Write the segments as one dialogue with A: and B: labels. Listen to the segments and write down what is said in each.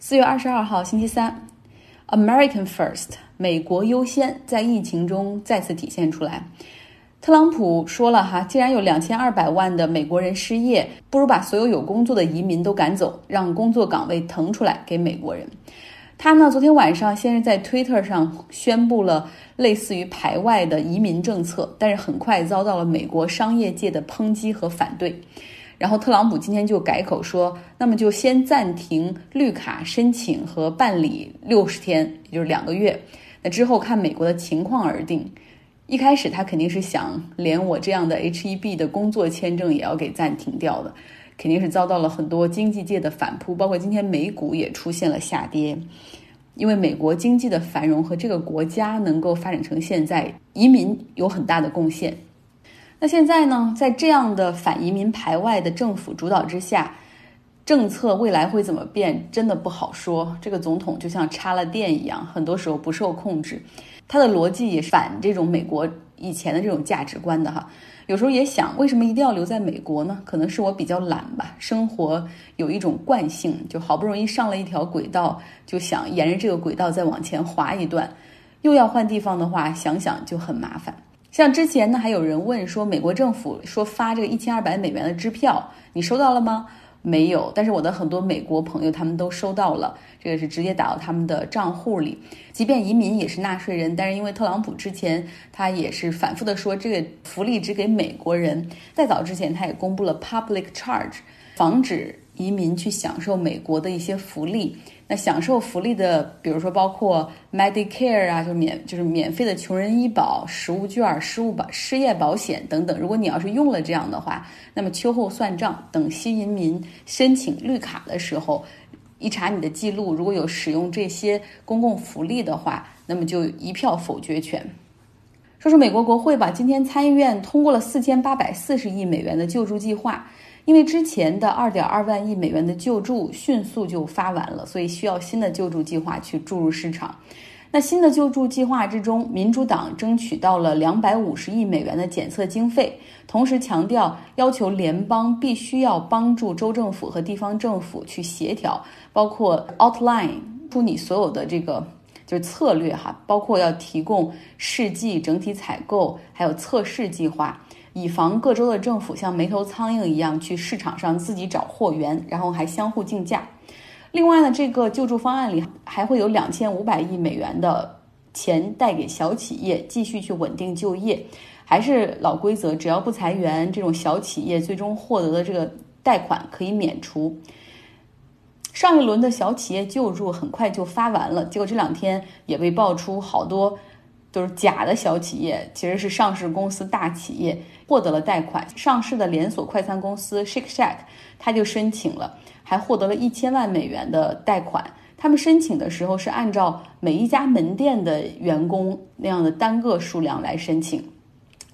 A: 四月二十二号，星期三，American First，美国优先，在疫情中再次体现出来。特朗普说了哈，既然有两千二百万的美国人失业，不如把所有有工作的移民都赶走，让工作岗位腾出来给美国人。他呢，昨天晚上先是在 Twitter 上宣布了类似于排外的移民政策，但是很快遭到了美国商业界的抨击和反对。然后特朗普今天就改口说，那么就先暂停绿卡申请和办理六十天，也就是两个月。那之后看美国的情况而定。一开始他肯定是想连我这样的 H-1B 的工作签证也要给暂停掉的，肯定是遭到了很多经济界的反扑，包括今天美股也出现了下跌。因为美国经济的繁荣和这个国家能够发展成现在，移民有很大的贡献。那现在呢，在这样的反移民排外的政府主导之下，政策未来会怎么变，真的不好说。这个总统就像插了电一样，很多时候不受控制。他的逻辑也是反这种美国以前的这种价值观的哈。有时候也想，为什么一定要留在美国呢？可能是我比较懒吧，生活有一种惯性，就好不容易上了一条轨道，就想沿着这个轨道再往前滑一段。又要换地方的话，想想就很麻烦。像之前呢，还有人问说，美国政府说发这个一千二百美元的支票，你收到了吗？没有。但是我的很多美国朋友他们都收到了，这个是直接打到他们的账户里。即便移民也是纳税人，但是因为特朗普之前他也是反复的说这个福利只给美国人，再早之前他也公布了 public charge，防止移民去享受美国的一些福利。那享受福利的，比如说包括 Medicare 啊，就免就是免费的穷人医保、食物券、失物保、失业保险等等。如果你要是用了这样的话，那么秋后算账，等新移民申请绿卡的时候，一查你的记录，如果有使用这些公共福利的话，那么就一票否决权。说说美国国会吧，今天参议院通过了四千八百四十亿美元的救助计划。因为之前的二点二万亿美元的救助迅速就发完了，所以需要新的救助计划去注入市场。那新的救助计划之中，民主党争取到了两百五十亿美元的检测经费，同时强调要求联邦必须要帮助州政府和地方政府去协调，包括 outline 出你所有的这个就是策略哈，包括要提供试剂整体采购，还有测试计划。以防各州的政府像没头苍蝇一样去市场上自己找货源，然后还相互竞价。另外呢，这个救助方案里还会有两千五百亿美元的钱带给小企业，继续去稳定就业。还是老规则，只要不裁员，这种小企业最终获得的这个贷款可以免除。上一轮的小企业救助很快就发完了，结果这两天也被爆出好多。都是假的小企业，其实是上市公司大企业获得了贷款。上市的连锁快餐公司 Shake Shack，他就申请了，还获得了一千万美元的贷款。他们申请的时候是按照每一家门店的员工那样的单个数量来申请。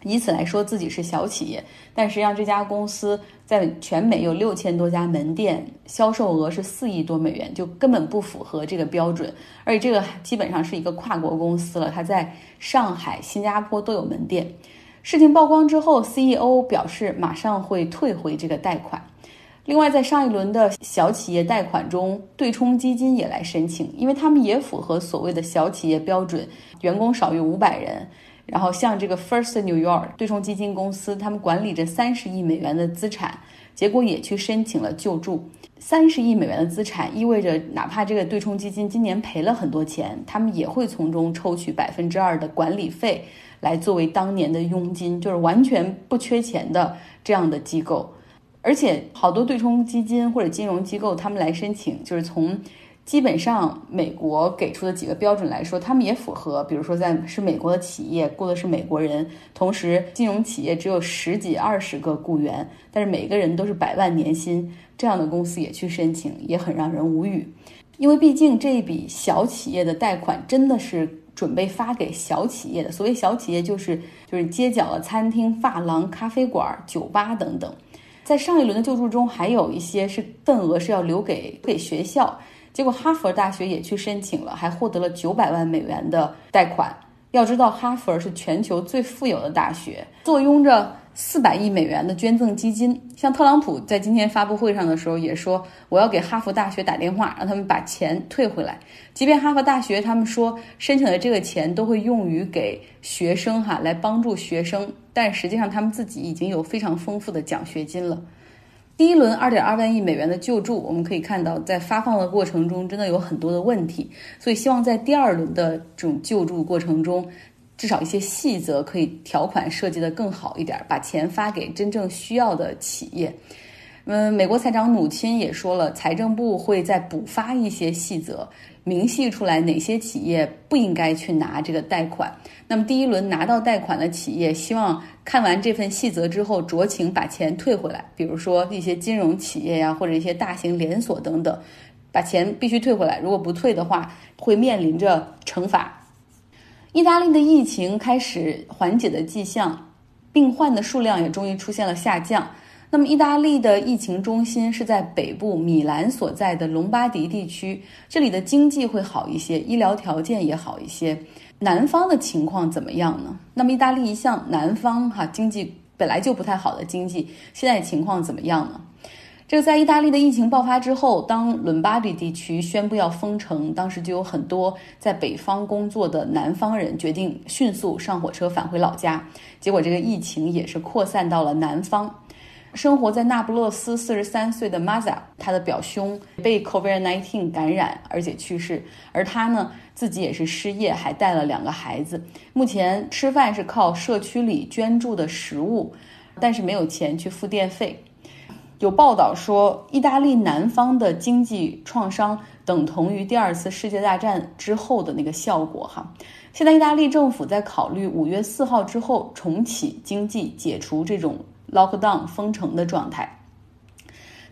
A: 以此来说自己是小企业，但实际上这家公司在全美有六千多家门店，销售额是四亿多美元，就根本不符合这个标准。而且这个基本上是一个跨国公司了，它在上海、新加坡都有门店。事情曝光之后，CEO 表示马上会退回这个贷款。另外，在上一轮的小企业贷款中，对冲基金也来申请，因为他们也符合所谓的小企业标准，员工少于五百人。然后像这个 First New York 对冲基金公司，他们管理着三十亿美元的资产，结果也去申请了救助。三十亿美元的资产意味着，哪怕这个对冲基金今年赔了很多钱，他们也会从中抽取百分之二的管理费来作为当年的佣金，就是完全不缺钱的这样的机构。而且好多对冲基金或者金融机构，他们来申请，就是从。基本上，美国给出的几个标准来说，他们也符合。比如说，在是美国的企业，雇的是美国人，同时金融企业只有十几、二十个雇员，但是每个人都是百万年薪，这样的公司也去申请，也很让人无语。因为毕竟这一笔小企业的贷款真的是准备发给小企业的。所谓小企业，就是就是街角的餐厅、发廊、咖啡馆、酒吧等等。在上一轮的救助中，还有一些是份额是要留给给学校。结果哈佛大学也去申请了，还获得了九百万美元的贷款，要知道，哈佛是全球最富有的大学，坐拥着四百亿美元的捐赠基金。像特朗普在今天发布会上的时候也说，我要给哈佛大学打电话，让他们把钱退回来。即便哈佛大学他们说申请的这个钱都会用于给学生哈来帮助学生，但实际上他们自己已经有非常丰富的奖学金了。第一轮二点二万亿美元的救助，我们可以看到，在发放的过程中真的有很多的问题，所以希望在第二轮的这种救助过程中，至少一些细则可以条款设计的更好一点，把钱发给真正需要的企业。嗯，美国财长努钦也说了，财政部会再补发一些细则。明细出来哪些企业不应该去拿这个贷款？那么第一轮拿到贷款的企业，希望看完这份细则之后，酌情把钱退回来。比如说一些金融企业呀，或者一些大型连锁等等，把钱必须退回来。如果不退的话，会面临着惩罚。意大利的疫情开始缓解的迹象，病患的数量也终于出现了下降。那么，意大利的疫情中心是在北部米兰所在的隆巴迪地区，这里的经济会好一些，医疗条件也好一些。南方的情况怎么样呢？那么，意大利一向南方哈经济本来就不太好的经济，现在情况怎么样呢？这个在意大利的疫情爆发之后，当伦巴第地区宣布要封城，当时就有很多在北方工作的南方人决定迅速上火车返回老家，结果这个疫情也是扩散到了南方。生活在那不勒斯四十三岁的 Maza，他的表兄被 COVID-19 感染，而且去世，而他呢自己也是失业，还带了两个孩子。目前吃饭是靠社区里捐助的食物，但是没有钱去付电费。有报道说，意大利南方的经济创伤等同于第二次世界大战之后的那个效果。哈，现在意大利政府在考虑五月四号之后重启经济，解除这种。Lockdown 封城的状态，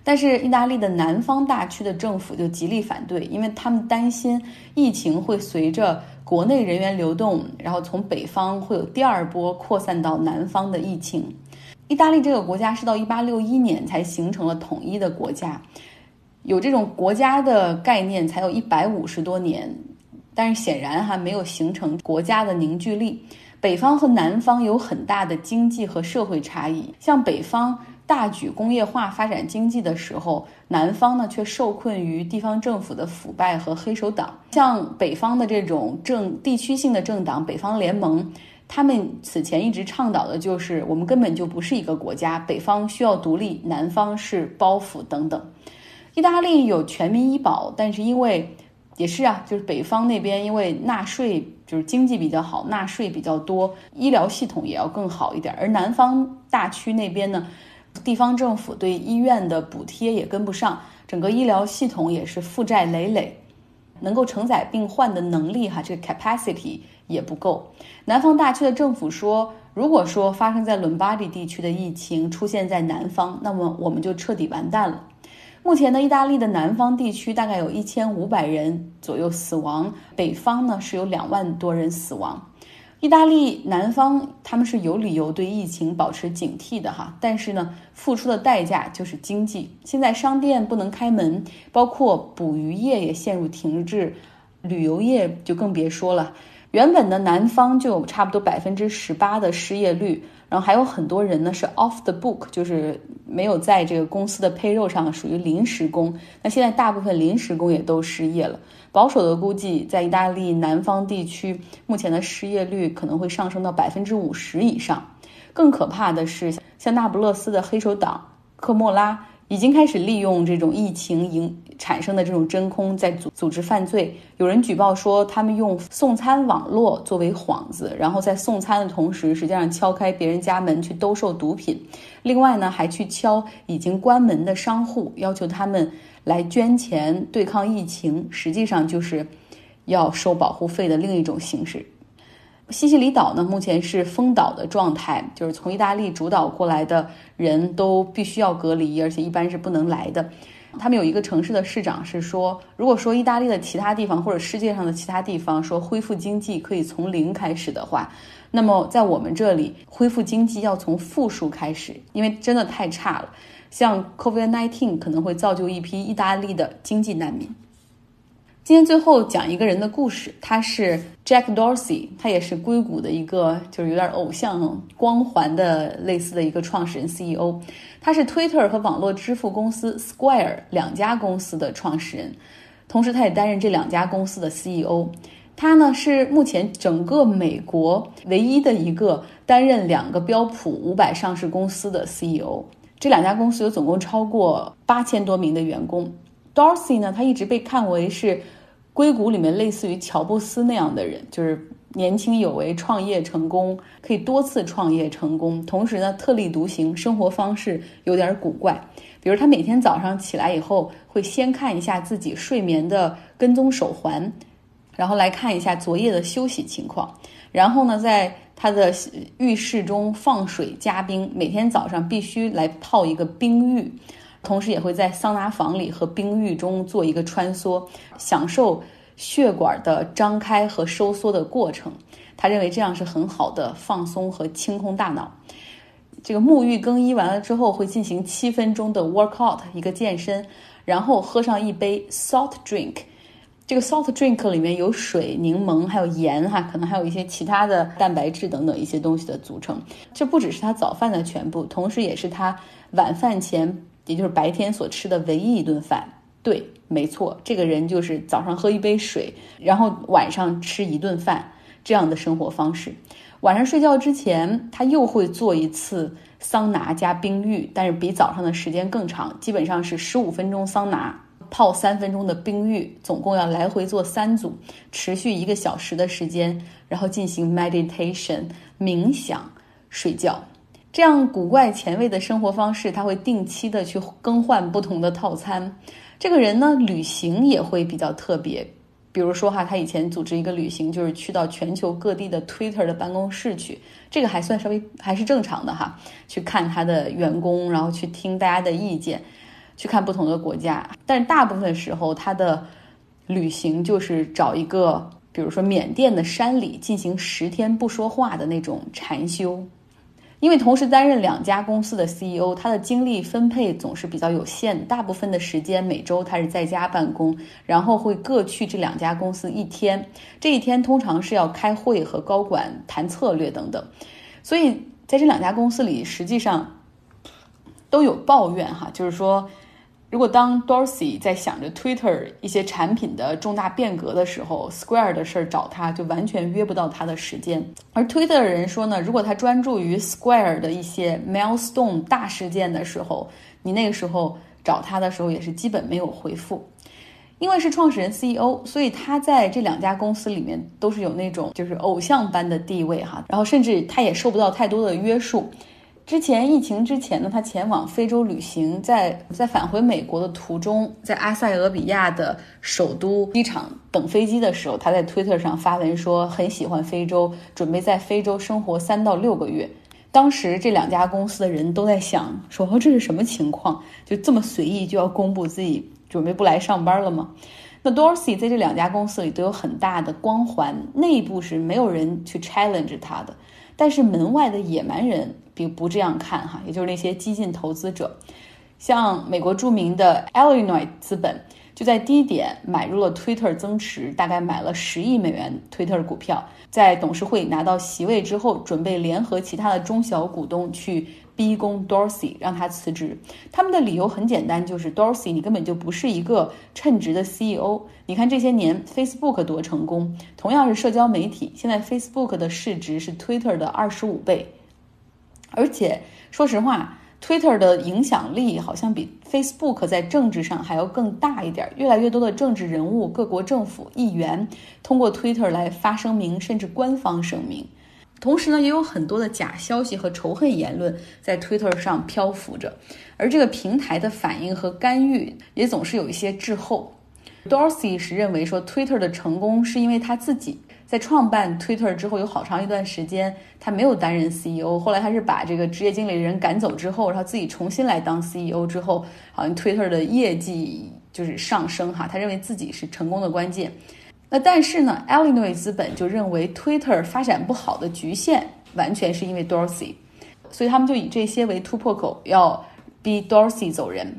A: 但是意大利的南方大区的政府就极力反对，因为他们担心疫情会随着国内人员流动，然后从北方会有第二波扩散到南方的疫情。意大利这个国家是到一八六一年才形成了统一的国家，有这种国家的概念才有一百五十多年，但是显然还没有形成国家的凝聚力。北方和南方有很大的经济和社会差异，像北方大举工业化发展经济的时候，南方呢却受困于地方政府的腐败和黑手党。像北方的这种政地区性的政党北方联盟，他们此前一直倡导的就是我们根本就不是一个国家，北方需要独立，南方是包袱等等。意大利有全民医保，但是因为也是啊，就是北方那边因为纳税。就是经济比较好，纳税比较多，医疗系统也要更好一点。而南方大区那边呢，地方政府对医院的补贴也跟不上，整个医疗系统也是负债累累，能够承载病患的能力哈，这个 capacity 也不够。南方大区的政府说，如果说发生在伦巴第地区的疫情出现在南方，那么我们就彻底完蛋了。目前呢，意大利的南方地区大概有一千五百人左右死亡，北方呢是有两万多人死亡。意大利南方他们是有理由对疫情保持警惕的哈，但是呢，付出的代价就是经济。现在商店不能开门，包括捕鱼业也陷入停滞，旅游业就更别说了。原本的南方就有差不多百分之十八的失业率。然后还有很多人呢是 off the book，就是没有在这个公司的配肉上，属于临时工。那现在大部分临时工也都失业了。保守的估计，在意大利南方地区，目前的失业率可能会上升到百分之五十以上。更可怕的是，像那不勒斯的黑手党科莫拉。已经开始利用这种疫情影产生的这种真空，在组组织犯罪。有人举报说，他们用送餐网络作为幌子，然后在送餐的同时，实际上敲开别人家门去兜售毒品。另外呢，还去敲已经关门的商户，要求他们来捐钱对抗疫情，实际上就是要收保护费的另一种形式。西西里岛呢，目前是封岛的状态，就是从意大利主导过来的人都必须要隔离，而且一般是不能来的。他们有一个城市的市长是说，如果说意大利的其他地方或者世界上的其他地方说恢复经济可以从零开始的话，那么在我们这里恢复经济要从负数开始，因为真的太差了。像 COVID-19 可能会造就一批意大利的经济难民。今天最后讲一个人的故事，他是 Jack Dorsey，他也是硅谷的一个就是有点偶像光环的类似的一个创始人 CEO。他是 Twitter 和网络支付公司 Square 两家公司的创始人，同时他也担任这两家公司的 CEO。他呢是目前整个美国唯一的一个担任两个标普五百上市公司的 CEO。这两家公司有总共超过八千多名的员工。Dorsey 呢，他一直被看为是硅谷里面类似于乔布斯那样的人，就是年轻有为、创业成功，可以多次创业成功，同时呢特立独行，生活方式有点古怪。比如他每天早上起来以后，会先看一下自己睡眠的跟踪手环，然后来看一下昨夜的休息情况，然后呢在他的浴室中放水加冰，每天早上必须来泡一个冰浴。同时也会在桑拿房里和冰浴中做一个穿梭，享受血管的张开和收缩的过程。他认为这样是很好的放松和清空大脑。这个沐浴更衣完了之后，会进行七分钟的 workout，一个健身，然后喝上一杯 salt drink。这个 salt drink 里面有水、柠檬还有盐哈，可能还有一些其他的蛋白质等等一些东西的组成。这不只是他早饭的全部，同时也是他晚饭前。也就是白天所吃的唯一一顿饭，对，没错，这个人就是早上喝一杯水，然后晚上吃一顿饭这样的生活方式。晚上睡觉之前，他又会做一次桑拿加冰浴，但是比早上的时间更长，基本上是十五分钟桑拿，泡三分钟的冰浴，总共要来回做三组，持续一个小时的时间，然后进行 meditation 冥想，睡觉。这样古怪前卫的生活方式，他会定期的去更换不同的套餐。这个人呢，旅行也会比较特别。比如说哈，他以前组织一个旅行，就是去到全球各地的 Twitter 的办公室去，这个还算稍微还是正常的哈。去看他的员工，然后去听大家的意见，去看不同的国家。但是大部分时候，他的旅行就是找一个，比如说缅甸的山里进行十天不说话的那种禅修。因为同时担任两家公司的 CEO，他的精力分配总是比较有限，大部分的时间每周他是在家办公，然后会各去这两家公司一天。这一天通常是要开会和高管谈策略等等，所以在这两家公司里，实际上都有抱怨哈，就是说。如果当 Dorsey 在想着 Twitter 一些产品的重大变革的时候，Square 的事儿找他就完全约不到他的时间。而 Twitter 的人说呢，如果他专注于 Square 的一些 milestone 大事件的时候，你那个时候找他的时候也是基本没有回复。因为是创始人 CEO，所以他在这两家公司里面都是有那种就是偶像般的地位哈，然后甚至他也受不到太多的约束。之前疫情之前呢，他前往非洲旅行，在在返回美国的途中，在阿塞俄比亚的首都机场等飞机的时候，他在 Twitter 上发文说很喜欢非洲，准备在非洲生活三到六个月。当时这两家公司的人都在想，说哦这是什么情况？就这么随意就要公布自己准备不来上班了吗？那 Dorsey 在这两家公司里都有很大的光环，内部是没有人去 challenge 他的。但是门外的野蛮人不这样看哈，也就是那些激进投资者，像美国著名的 Illinois 资本就在低点买入了 Twitter 增持，大概买了十亿美元 Twitter 股票，在董事会拿到席位之后，准备联合其他的中小股东去。逼宫 Dorsey 让他辞职，他们的理由很简单，就是 Dorsey 你根本就不是一个称职的 CEO。你看这些年 Facebook 多成功，同样是社交媒体，现在 Facebook 的市值是 Twitter 的二十五倍，而且说实话，Twitter 的影响力好像比 Facebook 在政治上还要更大一点。越来越多的政治人物、各国政府、议员通过 Twitter 来发声明，甚至官方声明。同时呢，也有很多的假消息和仇恨言论在 Twitter 上漂浮着，而这个平台的反应和干预也总是有一些滞后。Dorsey 是认为说，Twitter 的成功是因为他自己在创办 Twitter 之后有好长一段时间他没有担任 CEO，后来他是把这个职业经理人赶走之后，然后自己重新来当 CEO 之后，好像 Twitter 的业绩就是上升哈，他认为自己是成功的关键。那但是呢，Illinois 资本就认为 Twitter 发展不好的局限完全是因为 Dorsey，所以他们就以这些为突破口，要逼 Dorsey 走人。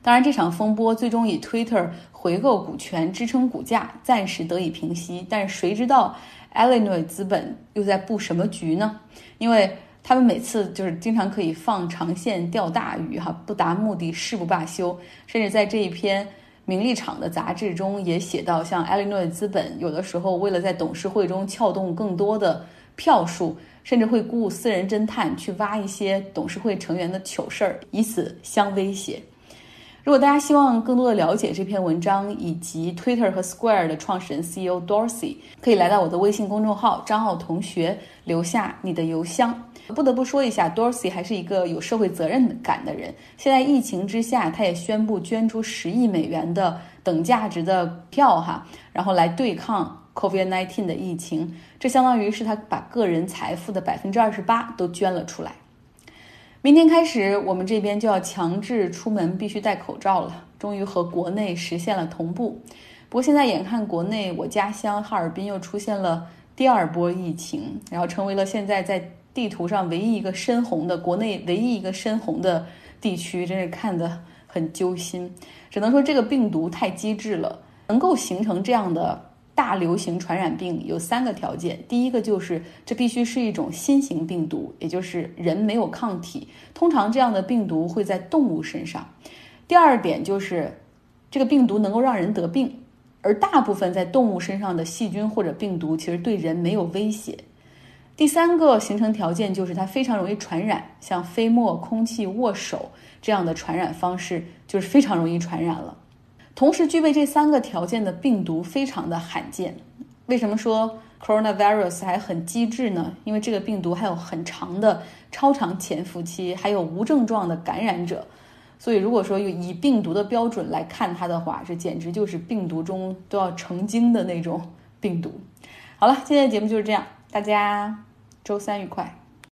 A: 当然，这场风波最终以 Twitter 回购股权支撑股价，暂时得以平息。但是谁知道 Illinois 资本又在布什么局呢？因为他们每次就是经常可以放长线钓大鱼，哈，不达目的誓不罢休。甚至在这一篇名利场的杂志中也写到，像 Illinois 资本有的时候为了在董事会中撬动更多的票数，甚至会雇私人侦探去挖一些董事会成员的糗事儿，以此相威胁。如果大家希望更多的了解这篇文章以及 Twitter 和 Square 的创始人 CEO Dorsey，可以来到我的微信公众号张浩同学，留下你的邮箱。不得不说一下，Dorsey 还是一个有社会责任感的人。现在疫情之下，他也宣布捐出十亿美元的等价值的票哈，然后来对抗 COVID-19 的疫情。这相当于是他把个人财富的百分之二十八都捐了出来。明天开始，我们这边就要强制出门必须戴口罩了，终于和国内实现了同步。不过现在眼看国内，我家乡哈尔滨又出现了第二波疫情，然后成为了现在在地图上唯一一个深红的国内唯一一个深红的地区，真是看得很揪心。只能说这个病毒太机智了，能够形成这样的。大流行传染病有三个条件，第一个就是这必须是一种新型病毒，也就是人没有抗体。通常这样的病毒会在动物身上。第二点就是这个病毒能够让人得病，而大部分在动物身上的细菌或者病毒其实对人没有威胁。第三个形成条件就是它非常容易传染，像飞沫、空气、握手这样的传染方式就是非常容易传染了。同时具备这三个条件的病毒非常的罕见。为什么说 coronavirus 还很机智呢？因为这个病毒还有很长的超长潜伏期，还有无症状的感染者。所以如果说以病毒的标准来看它的话，这简直就是病毒中都要成精的那种病毒。好了，今天的节目就是这样，大家周三愉快。